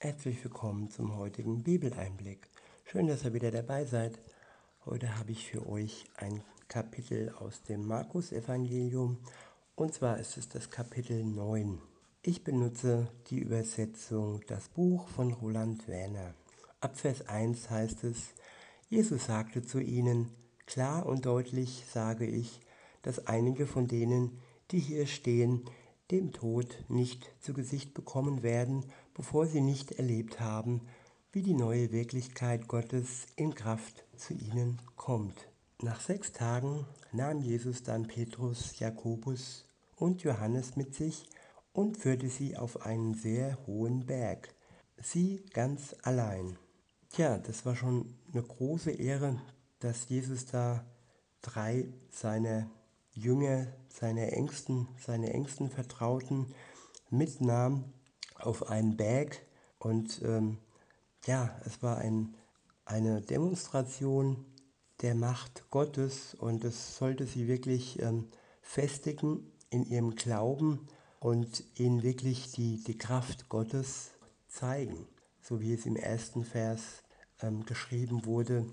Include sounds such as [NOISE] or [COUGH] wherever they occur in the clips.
Herzlich willkommen zum heutigen Bibeleinblick. Schön, dass ihr wieder dabei seid. Heute habe ich für euch ein Kapitel aus dem Markus-Evangelium und zwar ist es das Kapitel 9. Ich benutze die Übersetzung Das Buch von Roland Werner. Ab Vers 1 heißt es, Jesus sagte zu ihnen, klar und deutlich sage ich, dass einige von denen, die hier stehen, dem Tod nicht zu Gesicht bekommen werden, bevor sie nicht erlebt haben, wie die neue Wirklichkeit Gottes in Kraft zu ihnen kommt. Nach sechs Tagen nahm Jesus dann Petrus, Jakobus und Johannes mit sich und führte sie auf einen sehr hohen Berg, sie ganz allein. Tja, das war schon eine große Ehre, dass Jesus da drei seiner Jünger, seine engsten, seine engsten Vertrauten mitnahm auf einen Berg und ähm, ja, es war ein, eine Demonstration der Macht Gottes und es sollte sie wirklich ähm, festigen in ihrem Glauben und ihnen wirklich die, die Kraft Gottes zeigen, so wie es im ersten Vers ähm, geschrieben wurde,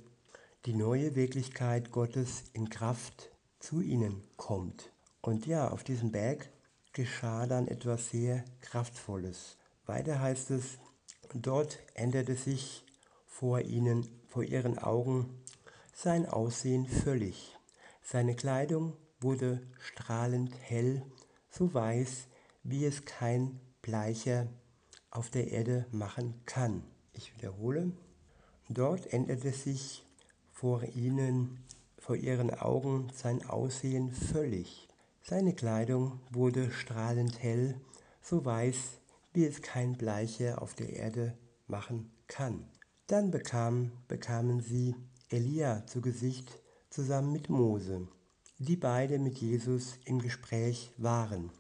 die neue Wirklichkeit Gottes in Kraft zu ihnen kommt. Und ja, auf diesem Berg geschah dann etwas sehr Kraftvolles. Weiter heißt es, dort änderte sich vor ihnen, vor ihren Augen sein Aussehen völlig. Seine Kleidung wurde strahlend hell, so weiß, wie es kein Bleicher auf der Erde machen kann. Ich wiederhole, dort änderte sich vor ihnen vor ihren Augen sein Aussehen völlig. Seine Kleidung wurde strahlend hell, so weiß, wie es kein Bleicher auf der Erde machen kann. Dann bekam, bekamen sie Elia zu Gesicht zusammen mit Mose, die beide mit Jesus im Gespräch waren.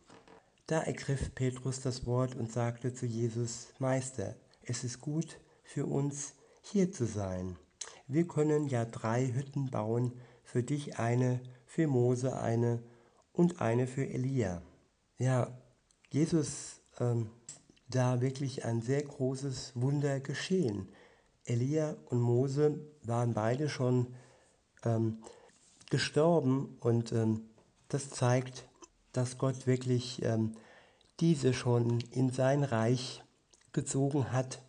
Da ergriff Petrus das Wort und sagte zu Jesus, Meister, es ist gut für uns, hier zu sein. Wir können ja drei Hütten bauen, für dich eine, für Mose eine und eine für Elia. Ja, Jesus, ähm, da wirklich ein sehr großes Wunder geschehen. Elia und Mose waren beide schon ähm, gestorben und ähm, das zeigt, dass Gott wirklich ähm, diese schon in sein Reich gezogen hat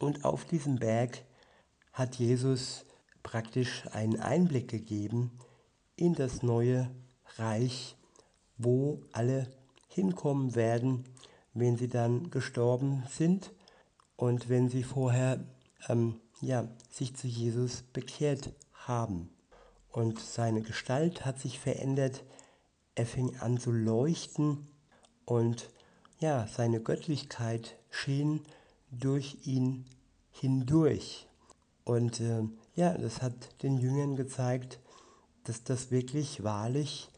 und auf diesem Berg hat Jesus praktisch einen Einblick gegeben in das neue Reich, wo alle hinkommen werden, wenn sie dann gestorben sind und wenn sie vorher ähm, ja, sich zu Jesus bekehrt haben. Und seine Gestalt hat sich verändert, er fing an zu leuchten und ja, seine Göttlichkeit schien durch ihn hindurch. Und äh, ja, das hat den Jüngern gezeigt, dass das wirklich wahrlich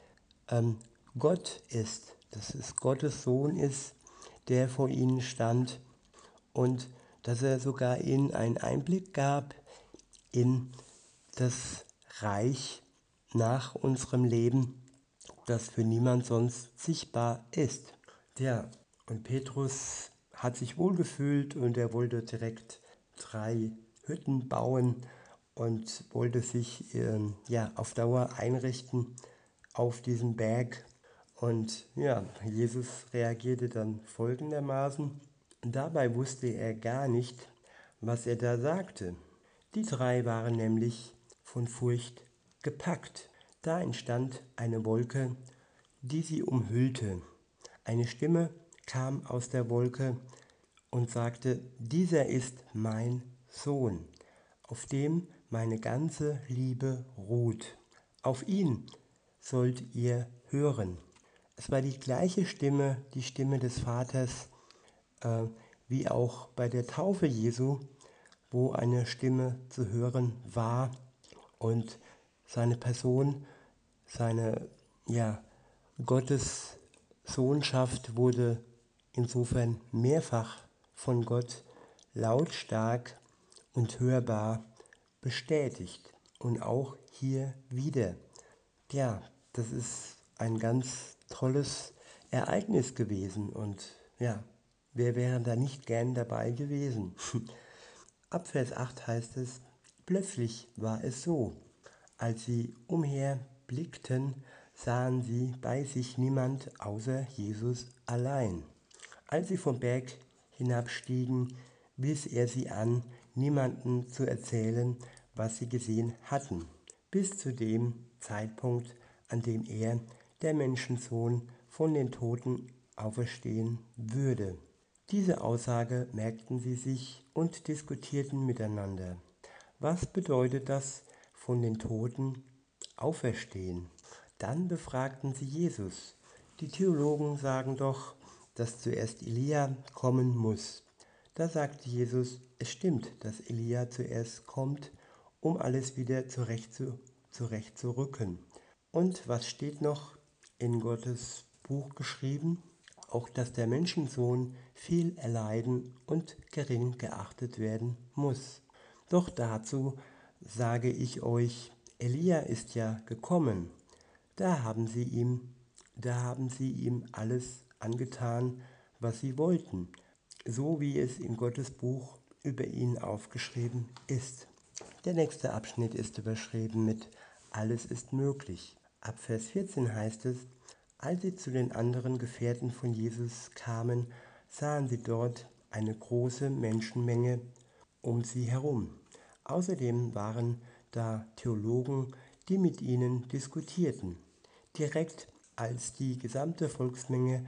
ähm, Gott ist, dass es Gottes Sohn ist, der vor ihnen stand und dass er sogar ihnen einen Einblick gab in das Reich nach unserem Leben, das für niemand sonst sichtbar ist. Ja, und Petrus hat sich wohlgefühlt und er wollte direkt drei Hütten bauen und wollte sich äh, ja, auf Dauer einrichten auf diesem Berg. Und ja, Jesus reagierte dann folgendermaßen. Dabei wusste er gar nicht, was er da sagte. Die drei waren nämlich von Furcht gepackt. Da entstand eine Wolke, die sie umhüllte. Eine Stimme kam aus der Wolke und sagte, dieser ist mein Sohn, auf dem meine ganze Liebe ruht. Auf ihn sollt ihr hören. Es war die gleiche Stimme, die Stimme des Vaters, äh, wie auch bei der Taufe Jesu, wo eine Stimme zu hören war und seine Person, seine ja, Gottes Sohnschaft wurde insofern mehrfach von Gott lautstark und hörbar bestätigt. Und auch hier wieder. Ja, das ist ein ganz tolles Ereignis gewesen. Und ja, Wer wäre da nicht gern dabei gewesen? [LAUGHS] Ab Vers 8 heißt es, plötzlich war es so, als sie umherblickten, sahen sie bei sich niemand außer Jesus allein. Als sie vom Berg hinabstiegen, wies er sie an, niemanden zu erzählen, was sie gesehen hatten, bis zu dem Zeitpunkt, an dem er, der Menschensohn, von den Toten auferstehen würde. Diese Aussage merkten sie sich und diskutierten miteinander. Was bedeutet das von den Toten auferstehen? Dann befragten sie Jesus. Die Theologen sagen doch, dass zuerst Elia kommen muss. Da sagte Jesus, es stimmt, dass Elia zuerst kommt, um alles wieder zurecht zu, zurechtzurücken. Und was steht noch in Gottes Buch geschrieben? Auch dass der Menschensohn viel erleiden und gering geachtet werden muss. Doch dazu sage ich euch, Elia ist ja gekommen. Da haben sie ihm, da haben sie ihm alles angetan, was sie wollten, so wie es in Gottes Buch über ihn aufgeschrieben ist. Der nächste Abschnitt ist überschrieben mit Alles ist möglich. Ab Vers 14 heißt es, als sie zu den anderen Gefährten von Jesus kamen, sahen sie dort eine große Menschenmenge um sie herum. Außerdem waren da Theologen, die mit ihnen diskutierten. Direkt als die gesamte Volksmenge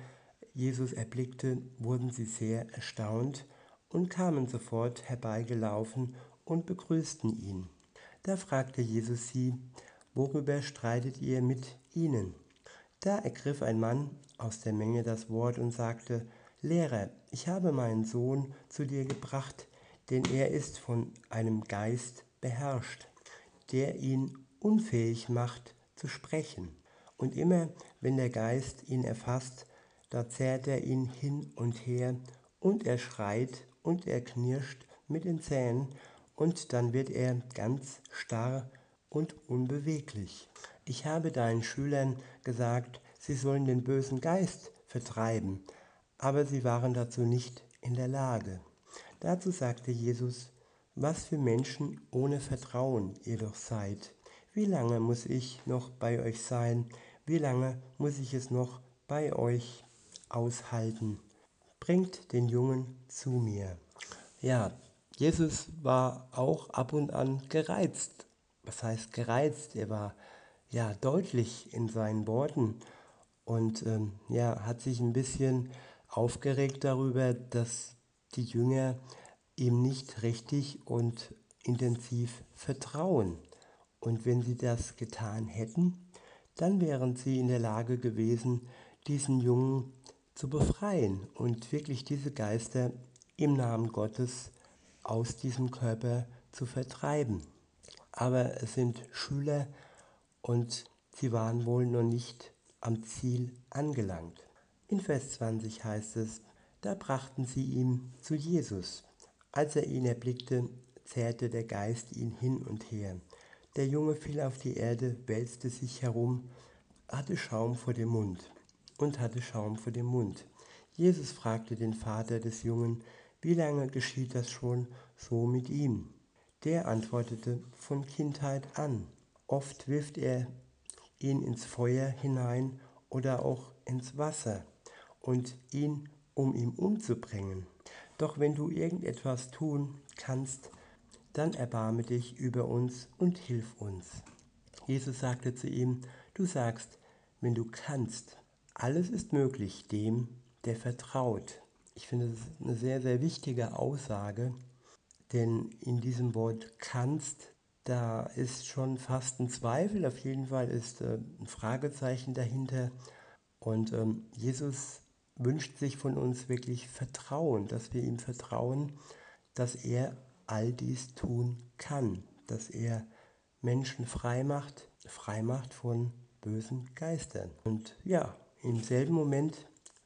Jesus erblickte, wurden sie sehr erstaunt und kamen sofort herbeigelaufen und begrüßten ihn. Da fragte Jesus sie, worüber streitet ihr mit ihnen? Da ergriff ein Mann aus der Menge das Wort und sagte, Lehrer, ich habe meinen Sohn zu dir gebracht, denn er ist von einem Geist beherrscht, der ihn unfähig macht zu sprechen. Und immer, wenn der Geist ihn erfasst, da zerrt er ihn hin und her, und er schreit und er knirscht mit den Zähnen, und dann wird er ganz starr und unbeweglich. Ich habe deinen Schülern gesagt, sie sollen den bösen Geist vertreiben, aber sie waren dazu nicht in der Lage. Dazu sagte Jesus, was für Menschen ohne Vertrauen ihr doch seid. Wie lange muss ich noch bei euch sein? Wie lange muss ich es noch bei euch aushalten. Bringt den Jungen zu mir. Ja, Jesus war auch ab und an gereizt. Was heißt gereizt? Er war ja deutlich in seinen Worten und ähm, ja, hat sich ein bisschen aufgeregt darüber, dass die Jünger ihm nicht richtig und intensiv vertrauen. Und wenn sie das getan hätten, dann wären sie in der Lage gewesen, diesen Jungen zu befreien und wirklich diese Geister im Namen Gottes aus diesem Körper zu vertreiben. Aber es sind Schüler und sie waren wohl noch nicht am Ziel angelangt. In Vers 20 heißt es, da brachten sie ihn zu Jesus. Als er ihn erblickte, zerrte der Geist ihn hin und her. Der Junge fiel auf die Erde, wälzte sich herum, hatte Schaum vor dem Mund und hatte Schaum vor dem Mund. Jesus fragte den Vater des Jungen, wie lange geschieht das schon so mit ihm? Der antwortete, von Kindheit an. Oft wirft er ihn ins Feuer hinein oder auch ins Wasser und ihn, um ihn umzubringen. Doch wenn du irgendetwas tun kannst, dann erbarme dich über uns und hilf uns. Jesus sagte zu ihm, du sagst, wenn du kannst, alles ist möglich dem, der vertraut. Ich finde, das ist eine sehr, sehr wichtige Aussage, denn in diesem Wort kannst, da ist schon fast ein Zweifel, auf jeden Fall ist äh, ein Fragezeichen dahinter. Und ähm, Jesus wünscht sich von uns wirklich Vertrauen, dass wir ihm vertrauen, dass er all dies tun kann, dass er Menschen frei macht, frei macht von bösen Geistern. Und ja, im selben Moment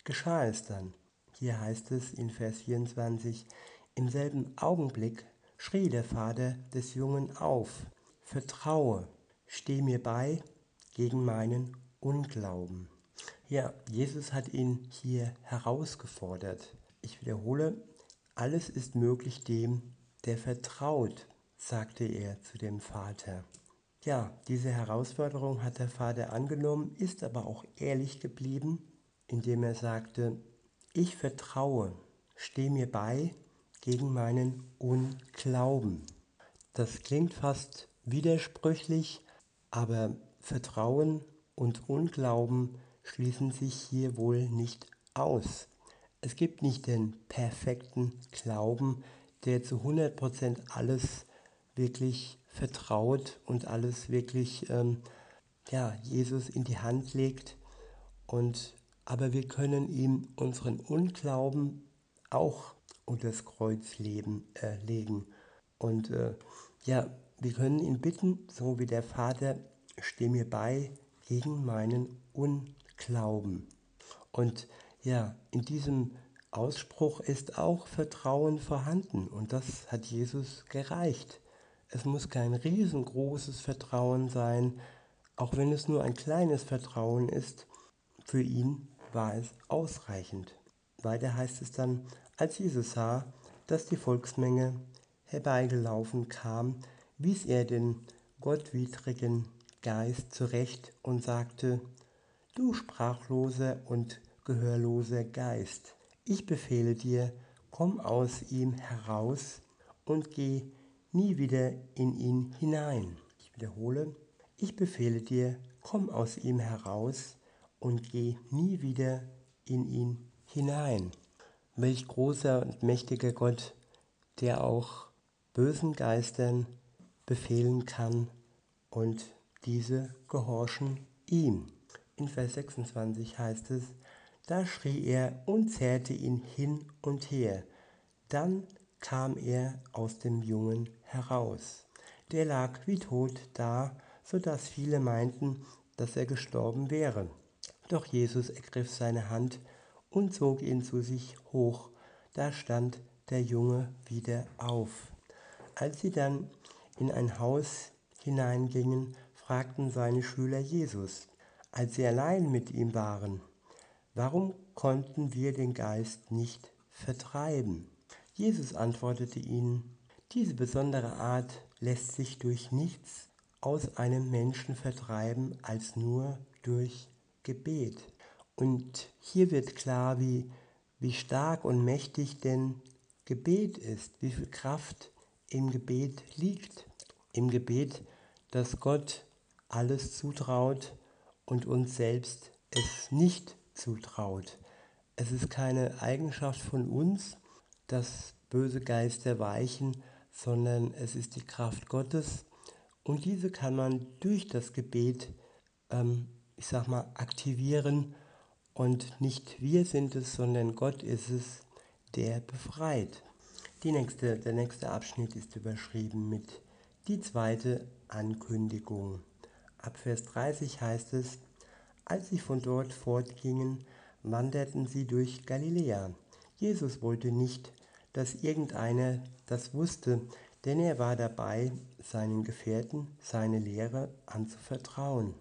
geschah es dann. Hier heißt es in Vers 24, im selben Augenblick schrie der Vater des Jungen auf, Vertraue, steh mir bei gegen meinen Unglauben. Ja, Jesus hat ihn hier herausgefordert. Ich wiederhole, alles ist möglich dem, der vertraut, sagte er zu dem Vater. Ja, diese Herausforderung hat der Vater angenommen, ist aber auch ehrlich geblieben, indem er sagte, ich vertraue, steh mir bei gegen meinen Unglauben. Das klingt fast widersprüchlich, aber Vertrauen und Unglauben schließen sich hier wohl nicht aus. Es gibt nicht den perfekten Glauben, der zu 100% alles wirklich vertraut und alles wirklich ähm, ja, Jesus in die Hand legt. Und, aber wir können ihm unseren Unglauben auch unter das Kreuz leben, äh, legen. Und äh, ja, wir können ihn bitten, so wie der Vater, steh mir bei gegen meinen Unglauben. Und ja, in diesem Ausspruch ist auch Vertrauen vorhanden und das hat Jesus gereicht. Es muss kein riesengroßes Vertrauen sein, auch wenn es nur ein kleines Vertrauen ist. Für ihn war es ausreichend. Weiter heißt es dann, als Jesus sah, dass die Volksmenge herbeigelaufen kam, wies er den gottwidrigen Geist zurecht und sagte, Du sprachloser und gehörloser Geist, ich befehle dir, komm aus ihm heraus und geh nie wieder in ihn hinein. Ich wiederhole, ich befehle dir, komm aus ihm heraus und geh nie wieder in ihn hinein. Welch großer und mächtiger Gott, der auch bösen Geistern befehlen kann und diese gehorchen ihm. In Vers 26 heißt es, da schrie er und zerrte ihn hin und her. Dann kam er aus dem Jungen heraus. Der lag wie tot da, so dass viele meinten, dass er gestorben wäre. Doch Jesus ergriff seine Hand und zog ihn zu sich hoch. Da stand der Junge wieder auf. Als sie dann in ein Haus hineingingen, fragten seine Schüler Jesus, als sie allein mit ihm waren, warum konnten wir den Geist nicht vertreiben? Jesus antwortete ihnen, diese besondere Art lässt sich durch nichts aus einem Menschen vertreiben als nur durch Gebet. Und hier wird klar, wie, wie stark und mächtig denn Gebet ist, wie viel Kraft im Gebet liegt. Im Gebet, dass Gott alles zutraut und uns selbst es nicht zutraut. Es ist keine Eigenschaft von uns, dass böse Geister weichen, sondern es ist die Kraft Gottes und diese kann man durch das Gebet, ähm, ich sag mal, aktivieren und nicht wir sind es, sondern Gott ist es, der befreit. Nächste, der nächste Abschnitt ist überschrieben mit die zweite Ankündigung. Ab Vers 30 heißt es, als sie von dort fortgingen, wanderten sie durch Galiläa. Jesus wollte nicht, dass irgendeiner das wusste, denn er war dabei, seinen Gefährten seine Lehre anzuvertrauen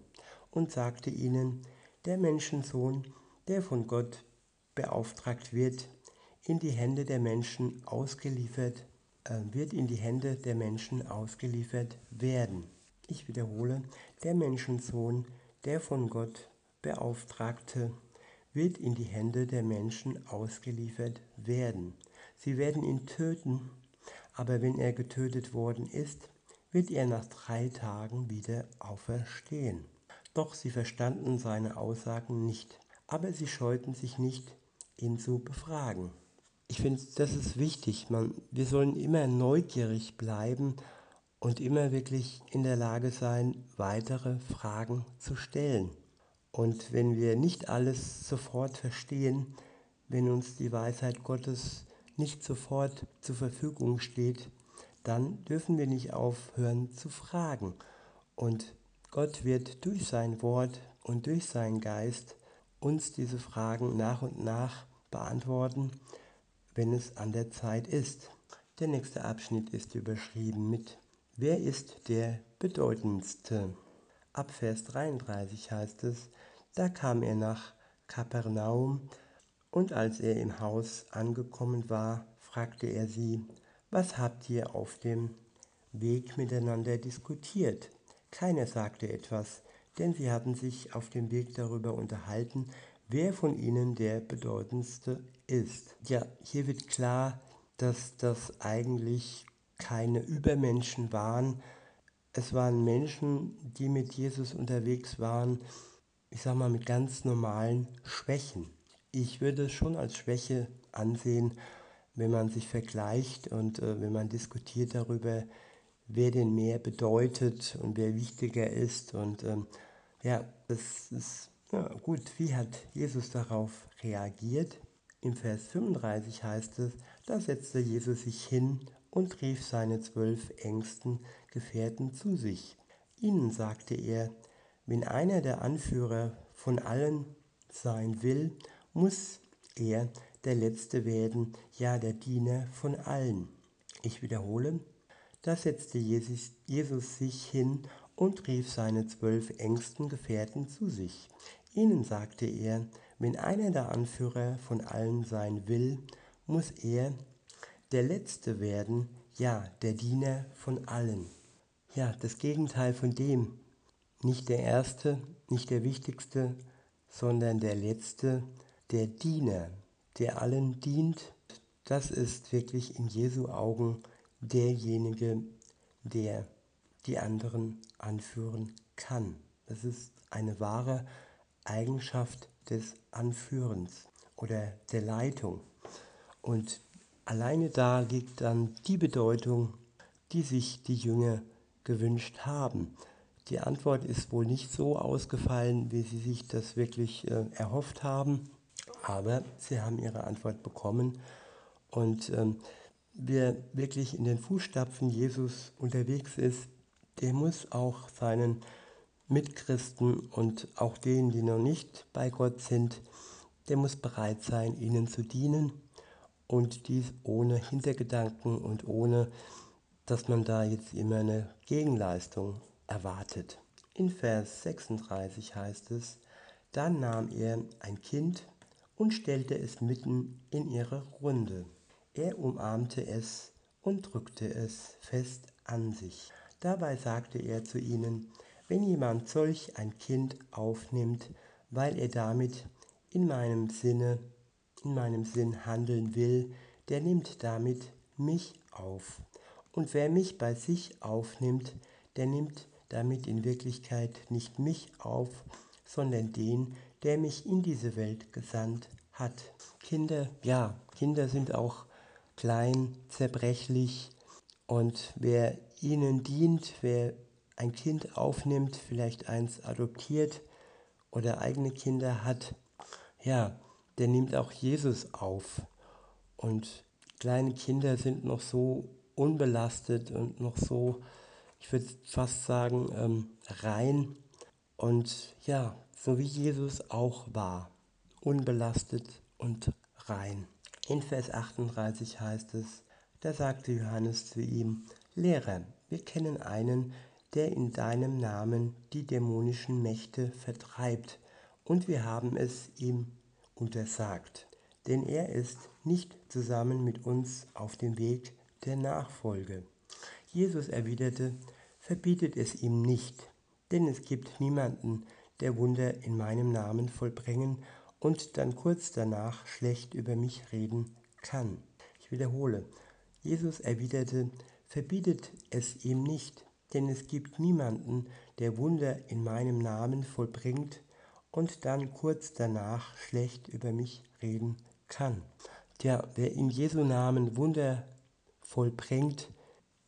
und sagte ihnen, der Menschensohn, der von Gott beauftragt wird, in die Hände der Menschen ausgeliefert, äh, wird in die Hände der Menschen ausgeliefert werden. Ich wiederhole, der Menschensohn, der von Gott beauftragte, wird in die Hände der Menschen ausgeliefert werden. Sie werden ihn töten, aber wenn er getötet worden ist, wird er nach drei Tagen wieder auferstehen. Doch sie verstanden seine Aussagen nicht, aber sie scheuten sich nicht, ihn zu befragen. Ich finde, das ist wichtig. Man, wir sollen immer neugierig bleiben und immer wirklich in der Lage sein, weitere Fragen zu stellen. Und wenn wir nicht alles sofort verstehen, wenn uns die Weisheit Gottes nicht sofort zur Verfügung steht, dann dürfen wir nicht aufhören zu fragen. Und Gott wird durch sein Wort und durch seinen Geist uns diese Fragen nach und nach beantworten, wenn es an der Zeit ist. Der nächste Abschnitt ist überschrieben mit Wer ist der bedeutendste? Ab Vers 33 heißt es, da kam er nach Kapernaum Und als er im Haus angekommen war, fragte er sie, was habt ihr auf dem Weg miteinander diskutiert? Keiner sagte etwas, denn sie hatten sich auf dem Weg darüber unterhalten, wer von ihnen der bedeutendste ist. Ja, hier wird klar, dass das eigentlich keine Übermenschen waren. Es waren Menschen, die mit Jesus unterwegs waren, ich sag mal, mit ganz normalen Schwächen. Ich würde es schon als Schwäche ansehen, wenn man sich vergleicht und äh, wenn man diskutiert darüber, wer denn mehr bedeutet und wer wichtiger ist. Und ähm, ja, das ist ja, gut. Wie hat Jesus darauf reagiert? Im Vers 35 heißt es, da setzte Jesus sich hin und rief seine zwölf engsten Gefährten zu sich. Ihnen sagte er, wenn einer der Anführer von allen sein will, muss er der Letzte werden, ja der Diener von allen. Ich wiederhole, da setzte Jesus, sich hin und rief seine zwölf engsten Gefährten zu sich. Ihnen sagte er, wenn einer der Anführer von allen sein will, muss er der Letzte werden, ja, der Diener von allen. Ja, das Gegenteil von dem, nicht der Erste, nicht der Wichtigste, sondern der Letzte, der Diener, der allen dient. Das ist wirklich in Jesu Augen derjenige, der die anderen anführen kann. Das ist eine wahre Eigenschaft des Anführens oder der Leitung. Und alleine da liegt dann die Bedeutung, die sich die Jünger gewünscht haben. Die Antwort ist wohl nicht so ausgefallen, wie sie sich das wirklich äh, erhofft haben, aber sie haben ihre Antwort bekommen. Und ähm, wer wirklich in den Fußstapfen Jesus unterwegs ist, der muss auch seinen Mitchristen und auch denen, die noch nicht bei Gott sind, der muss bereit sein, ihnen zu dienen und dies ohne Hintergedanken und ohne, dass man da jetzt immer eine Gegenleistung erwartet. In Vers 36 heißt es, dann nahm er ein Kind und stellte es mitten in ihre Runde. Er umarmte es und drückte es fest an sich. Dabei sagte er zu ihnen, wenn jemand solch ein Kind aufnimmt, weil er damit in meinem Sinne, in meinem Sinn handeln will, der nimmt damit mich auf. Und wer mich bei sich aufnimmt, der nimmt damit in Wirklichkeit nicht mich auf, sondern den, der mich in diese Welt gesandt hat. Kinder, ja, Kinder sind auch klein, zerbrechlich und wer ihnen dient, wer ein Kind aufnimmt, vielleicht eins adoptiert oder eigene Kinder hat, ja, der nimmt auch Jesus auf. Und kleine Kinder sind noch so unbelastet und noch so, ich würde fast sagen, ähm, rein. Und ja, so wie Jesus auch war, unbelastet und rein. In Vers 38 heißt es, da sagte Johannes zu ihm, Lehrer, wir kennen einen, der in deinem Namen die dämonischen Mächte vertreibt, und wir haben es ihm untersagt, denn er ist nicht zusammen mit uns auf dem Weg der Nachfolge. Jesus erwiderte, verbietet es ihm nicht, denn es gibt niemanden, der Wunder in meinem Namen vollbringen und dann kurz danach schlecht über mich reden kann. Ich wiederhole, Jesus erwiderte, verbietet es ihm nicht, denn es gibt niemanden, der Wunder in meinem Namen vollbringt und dann kurz danach schlecht über mich reden kann. Tja, wer in Jesu Namen Wunder vollbringt,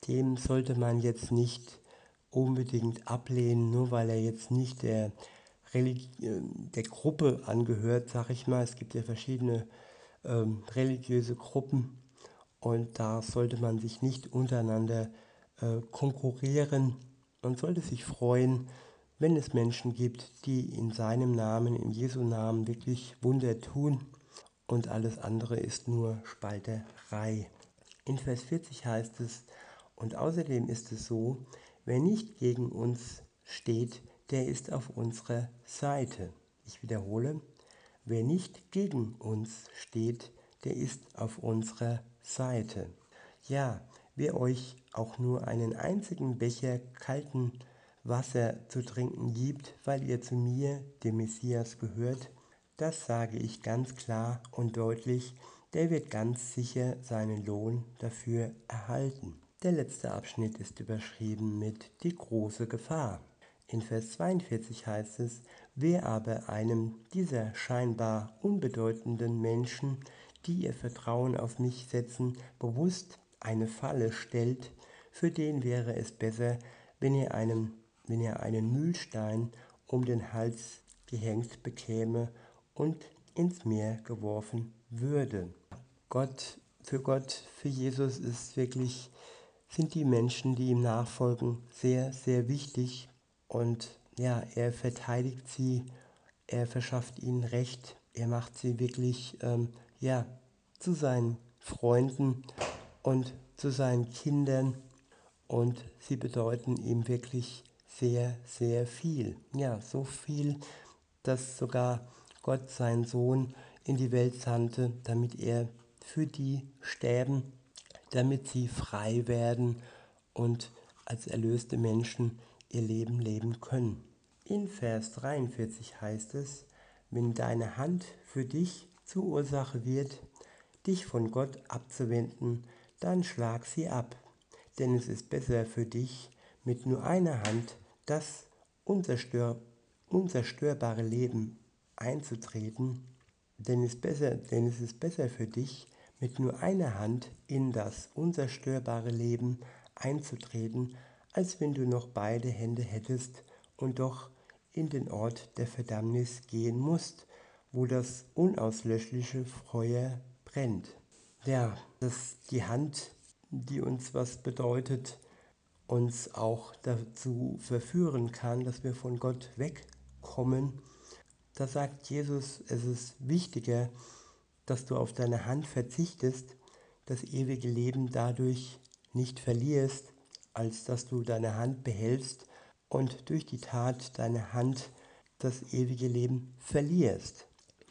dem sollte man jetzt nicht unbedingt ablehnen, nur weil er jetzt nicht der, Religi äh, der Gruppe angehört, sag ich mal. Es gibt ja verschiedene ähm, religiöse Gruppen und da sollte man sich nicht untereinander äh, konkurrieren. Man sollte sich freuen, wenn es Menschen gibt, die in seinem Namen, in Jesu Namen wirklich Wunder tun und alles andere ist nur Spalterei. In Vers 40 heißt es, und außerdem ist es so, wer nicht gegen uns steht, der ist auf unserer Seite. Ich wiederhole, wer nicht gegen uns steht, der ist auf unserer Seite. Ja, wer euch auch nur einen einzigen Becher kalten Wasser zu trinken gibt, weil ihr zu mir, dem Messias, gehört, das sage ich ganz klar und deutlich, der wird ganz sicher seinen Lohn dafür erhalten. Der letzte Abschnitt ist überschrieben mit die große Gefahr. In Vers 42 heißt es, wer aber einem dieser scheinbar unbedeutenden Menschen, die ihr Vertrauen auf mich setzen, bewusst eine Falle stellt, für den wäre es besser, wenn er, einem, wenn er einen Mühlstein um den Hals gehängt bekäme und ins Meer geworfen würde. Gott, für Gott, für Jesus ist wirklich, sind die Menschen, die ihm nachfolgen, sehr, sehr wichtig. Und ja, er verteidigt sie, er verschafft ihnen Recht, er macht sie wirklich, ähm, ja, zu seinen Freunden und zu seinen Kindern. Und sie bedeuten ihm wirklich sehr, sehr viel. Ja, so viel, dass sogar Gott seinen Sohn in die Welt sandte, damit er für die sterben, damit sie frei werden und als erlöste Menschen ihr Leben leben können. In Vers 43 heißt es, wenn deine Hand für dich zur Ursache wird, dich von Gott abzuwenden, dann schlag sie ab, denn es ist besser für dich, mit nur einer Hand das unzerstör unzerstörbare Leben einzutreten, denn es, besser, denn es ist besser für dich, mit nur einer Hand in das unzerstörbare Leben einzutreten, als wenn du noch beide Hände hättest und doch in den Ort der Verdammnis gehen musst, wo das unauslöschliche Feuer brennt. Ja, dass die Hand, die uns was bedeutet, uns auch dazu verführen kann, dass wir von Gott wegkommen. Da sagt Jesus, es ist wichtiger, dass du auf deine Hand verzichtest, das ewige Leben dadurch nicht verlierst, als dass du deine Hand behältst und durch die Tat deiner Hand das ewige Leben verlierst.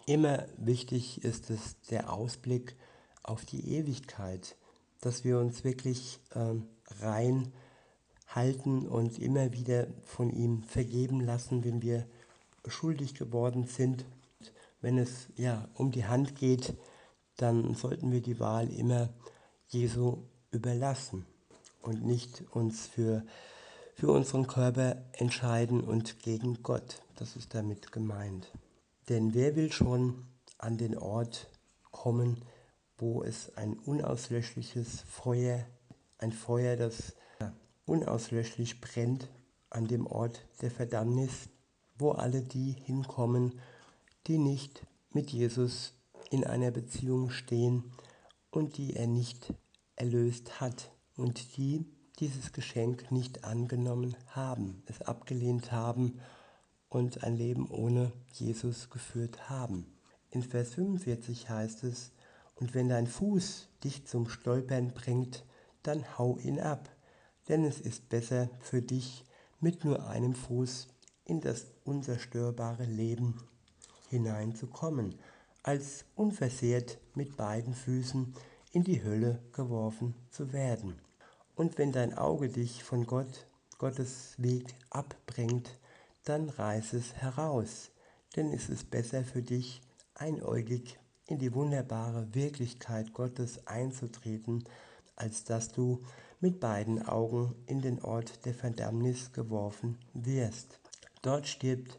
Immer wichtig ist es der Ausblick auf die Ewigkeit, dass wir uns wirklich ähm, rein halten und immer wieder von ihm vergeben lassen, wenn wir schuldig geworden sind wenn es ja um die Hand geht, dann sollten wir die Wahl immer Jesu überlassen und nicht uns für, für unseren Körper entscheiden und gegen Gott. Das ist damit gemeint. Denn wer will schon an den Ort kommen, wo es ein unauslöschliches Feuer, ein Feuer, das unauslöschlich brennt, an dem Ort der Verdammnis, wo alle die hinkommen, die nicht mit Jesus in einer Beziehung stehen und die er nicht erlöst hat und die dieses Geschenk nicht angenommen haben, es abgelehnt haben und ein Leben ohne Jesus geführt haben. In Vers 45 heißt es, und wenn dein Fuß dich zum Stolpern bringt, dann hau ihn ab, denn es ist besser für dich, mit nur einem Fuß in das unzerstörbare Leben hineinzukommen, als unversehrt mit beiden Füßen in die Hölle geworfen zu werden. Und wenn dein Auge dich von Gott, Gottes Weg abbringt, dann reiß es heraus, denn es ist besser für dich, einäugig in die wunderbare Wirklichkeit Gottes einzutreten, als dass du mit beiden Augen in den Ort der Verdammnis geworfen wirst. Dort stirbt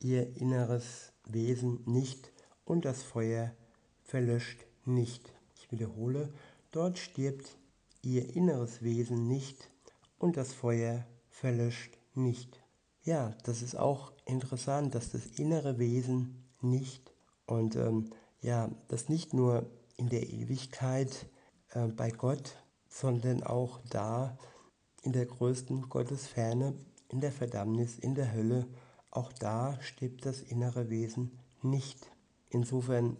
ihr inneres Wesen nicht und das Feuer verlöscht nicht. Ich wiederhole, dort stirbt ihr inneres Wesen nicht und das Feuer verlöscht nicht. Ja, das ist auch interessant, dass das innere Wesen nicht und ähm, ja, das nicht nur in der Ewigkeit äh, bei Gott, sondern auch da in der größten Gottesferne, in der Verdammnis, in der Hölle auch da stirbt das innere Wesen nicht. Insofern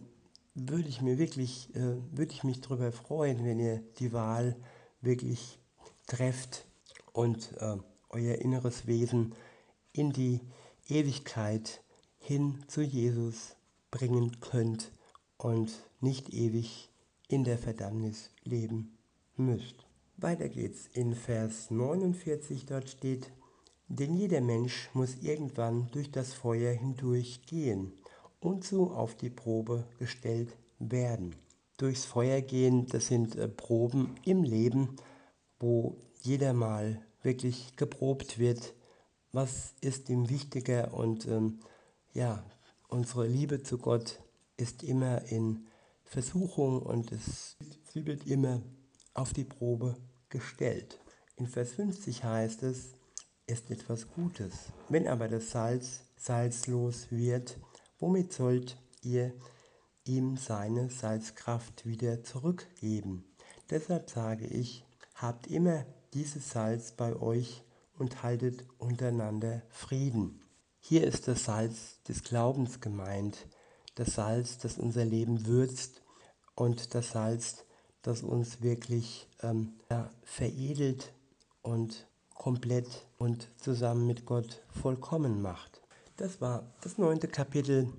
würde ich mir wirklich, äh, würde ich mich darüber freuen, wenn ihr die Wahl wirklich trefft und äh, euer inneres Wesen in die Ewigkeit hin zu Jesus bringen könnt und nicht ewig in der Verdammnis leben müsst. Weiter geht's in Vers 49, dort steht, denn jeder Mensch muss irgendwann durch das Feuer hindurch gehen und so auf die Probe gestellt werden. Durchs Feuer gehen, das sind äh, Proben im Leben, wo jeder mal wirklich geprobt wird, was ist ihm wichtiger und ähm, ja, unsere Liebe zu Gott ist immer in Versuchung und es, sie wird immer auf die Probe gestellt. In Vers 50 heißt es, ist etwas Gutes. Wenn aber das Salz salzlos wird, womit sollt ihr ihm seine Salzkraft wieder zurückgeben? Deshalb sage ich, habt immer dieses Salz bei euch und haltet untereinander Frieden. Hier ist das Salz des Glaubens gemeint, das Salz, das unser Leben würzt und das Salz, das uns wirklich ähm, ja, veredelt und komplett und zusammen mit Gott vollkommen macht. Das war das neunte Kapitel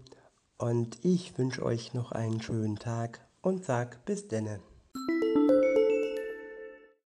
und ich wünsche euch noch einen schönen Tag und sag bis denne.